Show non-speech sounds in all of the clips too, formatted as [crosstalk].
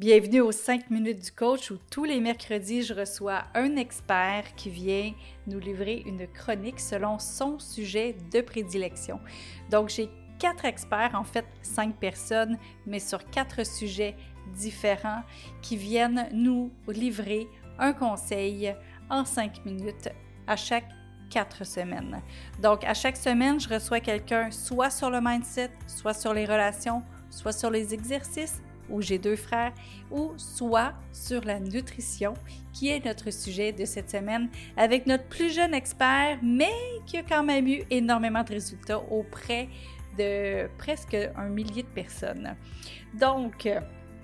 Bienvenue aux 5 minutes du coach où tous les mercredis, je reçois un expert qui vient nous livrer une chronique selon son sujet de prédilection. Donc, j'ai quatre experts, en fait cinq personnes, mais sur quatre sujets différents qui viennent nous livrer un conseil en cinq minutes à chaque quatre semaines. Donc, à chaque semaine, je reçois quelqu'un soit sur le mindset, soit sur les relations, soit sur les exercices où j'ai deux frères, ou soit sur la nutrition, qui est notre sujet de cette semaine, avec notre plus jeune expert, mais qui a quand même eu énormément de résultats auprès de presque un millier de personnes. Donc,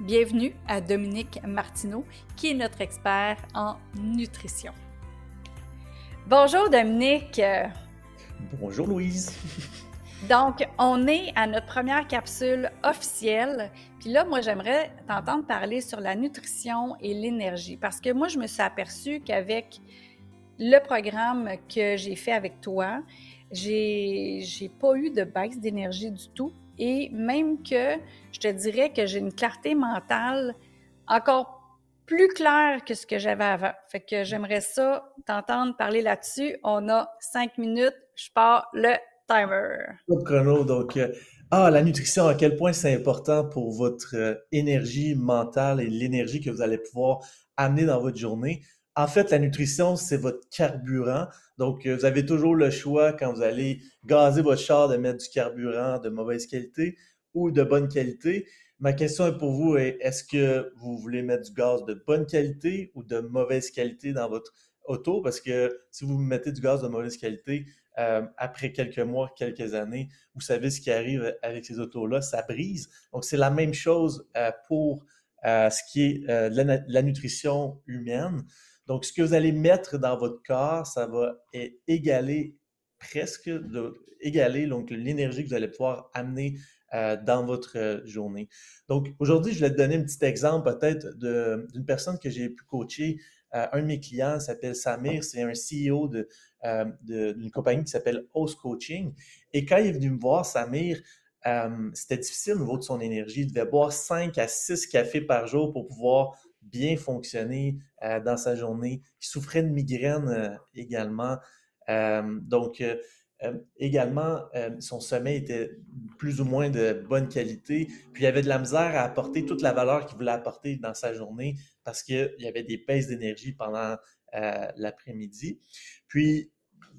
bienvenue à Dominique Martineau, qui est notre expert en nutrition. Bonjour Dominique. Bonjour Louise. Donc, on est à notre première capsule officielle. Puis là, moi, j'aimerais t'entendre parler sur la nutrition et l'énergie. Parce que moi, je me suis aperçue qu'avec le programme que j'ai fait avec toi, j'ai, j'ai pas eu de baisse d'énergie du tout. Et même que je te dirais que j'ai une clarté mentale encore plus claire que ce que j'avais avant. Fait que j'aimerais ça t'entendre parler là-dessus. On a cinq minutes. Je pars le timer. chrono, donc, euh, ah, la nutrition, à quel point c'est important pour votre euh, énergie mentale et l'énergie que vous allez pouvoir amener dans votre journée. En fait, la nutrition, c'est votre carburant. Donc, euh, vous avez toujours le choix quand vous allez gazer votre char de mettre du carburant de mauvaise qualité ou de bonne qualité. Ma question est pour vous est-ce que vous voulez mettre du gaz de bonne qualité ou de mauvaise qualité dans votre auto? Parce que si vous mettez du gaz de mauvaise qualité, euh, après quelques mois, quelques années, vous savez ce qui arrive avec ces autos-là, ça brise. Donc, c'est la même chose euh, pour euh, ce qui est la, la, nutrition humaine. Donc, ce que vous allez mettre dans votre corps, ça va égaler presque, de, égaler donc l'énergie que vous allez pouvoir amener dans votre journée. Donc, aujourd'hui, je vais te donner un petit exemple peut-être d'une personne que j'ai pu coacher. un de mes clients s'appelle Samir, c'est un CEO de, euh, d'une compagnie qui s'appelle Host Coaching. Et quand il est venu me voir, Samir, euh, c'était difficile au niveau de son énergie. Il devait boire 5 à 6 cafés par jour pour pouvoir bien fonctionner euh, dans sa journée. Il souffrait de migraine également. donc, également, son sommeil était plus ou moins de bonne qualité. Puis, il avait de la misère à apporter toute la valeur qu'il voulait apporter dans sa journée parce qu'il y avait des baisses d'énergie pendant l'après-midi. Puis,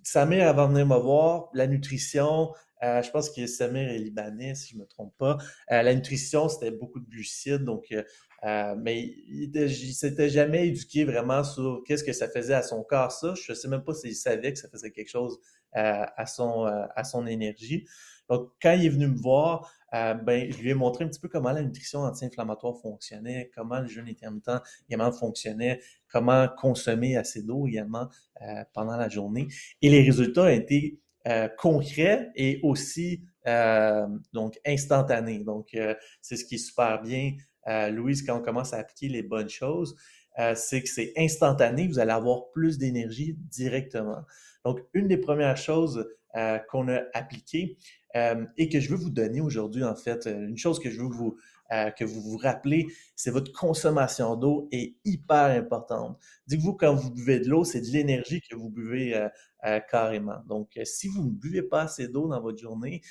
Samir, avant de venir me voir, la nutrition, euh, je pense que Samir est libanais, si je ne me trompe pas. Euh, la nutrition, c'était beaucoup de glucides, donc, euh, mais il ne s'était jamais éduqué vraiment sur qu'est-ce que ça faisait à son corps, ça. Je ne sais même pas s'il savait que ça faisait quelque chose à, son, à son énergie. Donc, quand il est venu me voir, euh, ben, je lui ai montré un petit peu comment la nutrition anti-inflammatoire fonctionnait, comment le jeûne intermittent également fonctionnait, comment consommer assez d'eau également euh, pendant la journée. Et les résultats ont été euh, concrets et aussi donc instantanés. Donc, c'est ce qui est super bien, Louise, quand on commence à appliquer les bonnes choses. c'est que c'est instantané, vous allez avoir plus d'énergie directement. Donc, une des premières choses qu'on a appliquées, euh, et que je veux vous donner aujourd'hui, en fait, euh, une chose que je veux euh, que vous vous rappelez, c'est votre consommation d'eau est hyper importante. Dites-vous, quand vous buvez de l'eau, c'est de l'énergie que vous buvez carrément. Donc, si vous ne buvez pas assez d'eau dans votre journée,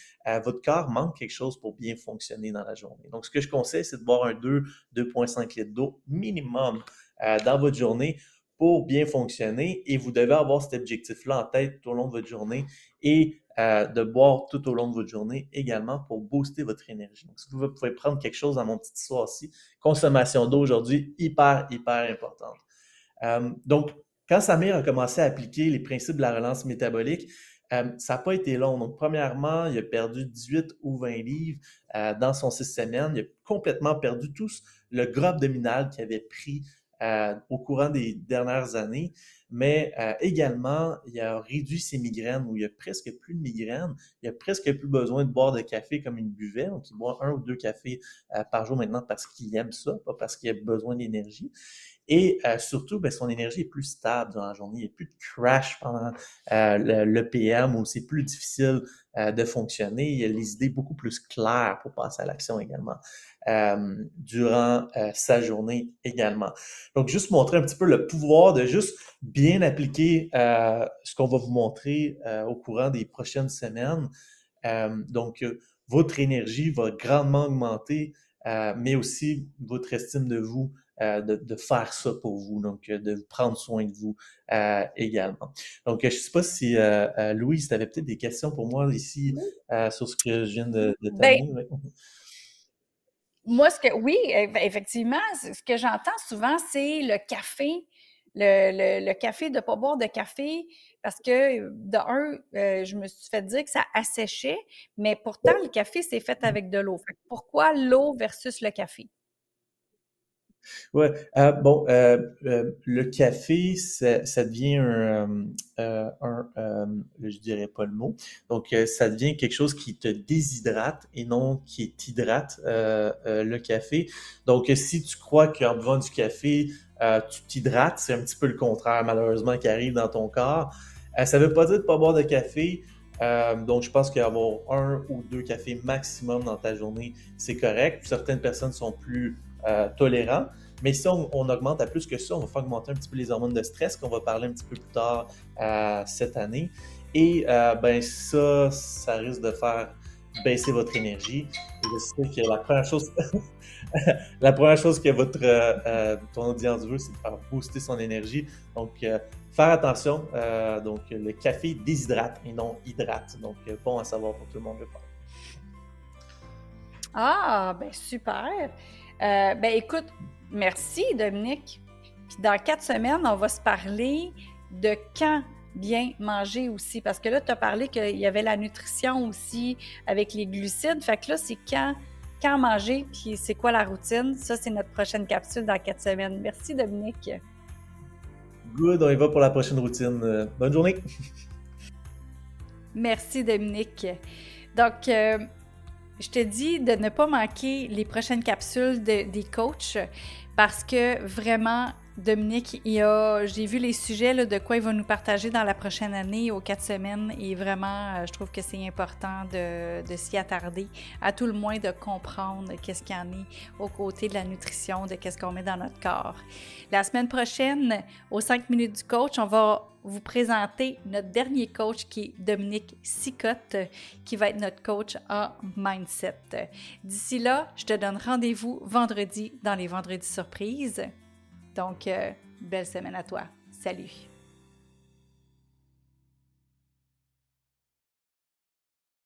votre corps manque quelque chose pour bien fonctionner dans la journée. Donc, ce que je conseille, c'est de boire un 2, 2,5 litres d'eau minimum dans votre journée pour bien fonctionner et vous devez avoir cet objectif-là en tête tout au long de votre journée euh, de boire tout au long de votre journée également pour booster votre énergie. Donc, si vous pouvez prendre quelque chose dans mon petit aussi, consommation d'eau aujourd'hui, hyper, hyper importante. Euh, donc, quand Samir a commencé à appliquer les principes de la relance métabolique, euh, ça n'a pas été long. Donc, premièrement, il a perdu 18 ou 20 livres dans son six semaines. Il a complètement perdu tout le gras abdominal qu'il avait pris au courant des dernières années, mais euh, également, il a réduit ses migraines, où il n'y a presque plus de migraines, il a presque plus besoin de boire de café comme il buvait, donc il boit un ou deux cafés euh, par jour maintenant parce qu'il aime ça, pas parce qu'il a besoin d'énergie. Et surtout, ben, son énergie est plus stable dans la journée. Il n'y a plus de crash pendant le, PM où c'est plus difficile de fonctionner. Il y a les idées beaucoup plus claires pour passer à l'action également durant sa journée également. Donc, juste montrer un petit peu le pouvoir de juste bien appliquer ce qu'on va vous montrer au courant des prochaines semaines. donc, votre énergie va grandement augmenter, mais aussi votre estime de vous euh, de, faire ça pour vous, donc euh, de prendre soin de vous euh, également. Donc, je ne sais pas si Louise, tu avais peut-être des questions pour moi ici sur ce que je viens de, de ben, Moi, ce que oui, effectivement, ce que j'entends souvent, c'est le café. Le, café, de ne pas boire de café, parce que, de un, je me suis fait dire que ça asséchait, mais pourtant, le café, c'est fait avec de l'eau. Pourquoi l'eau versus le café? Ouais, euh, bon, euh, euh, le café, ça, ça devient un, un je dirais pas le mot, donc ça devient quelque chose qui te déshydrate et non qui t'hydrate le café. Donc, si tu crois qu'en buvant du café, tu t'hydrates, c'est un petit peu le contraire, malheureusement, qui arrive dans ton corps. ça veut pas dire de pas boire de café. donc, je pense qu'avoir un ou deux cafés maximum dans ta journée, c'est correct. Certaines personnes sont plus euh, tolérant. Mais si on, augmente à plus que ça, on va faire augmenter un petit peu les hormones de stress qu'on va parler un petit peu plus tard euh, cette année. Et euh, ben ça, ça risque de faire baisser votre énergie. Je sais que la première chose, [laughs] la première chose que votre ton audience veut, c'est de faire booster son énergie. Donc faire attention. donc le café déshydrate et non hydrate. Donc bon à savoir pour tout le monde. Ah, ben super. Euh, ben écoute, merci Dominique. Puis dans quatre semaines, on va se parler de quand bien manger aussi. Parce que là, tu as parlé qu'il y avait la nutrition aussi avec les glucides. Fait que là, c'est quand, quand manger, puis c'est quoi la routine? Ça, c'est notre prochaine capsule dans quatre semaines. Merci Dominique. Good, on y va pour la prochaine routine. Euh, bonne journée. [laughs] Merci Dominique. Donc, euh, je te dis de ne pas manquer les prochaines capsules des coachs parce que vraiment, Dominique, j'ai vu les sujets de quoi il va nous partager dans la prochaine année aux quatre semaines et vraiment, euh, je trouve que c'est important de, s'y attarder, à tout le moins de comprendre qu'est-ce qu'il y en est aux côtés de la nutrition, de qu'est-ce qu'on met dans notre corps. La semaine prochaine, aux 5 minutes du coach, on va vous présenter notre dernier coach qui est Dominique Sicotte, qui va être notre coach en mindset. D'ici là, je te donne rendez-vous vendredi dans les vendredis surprises. Donc, euh, belle semaine à toi. Salut!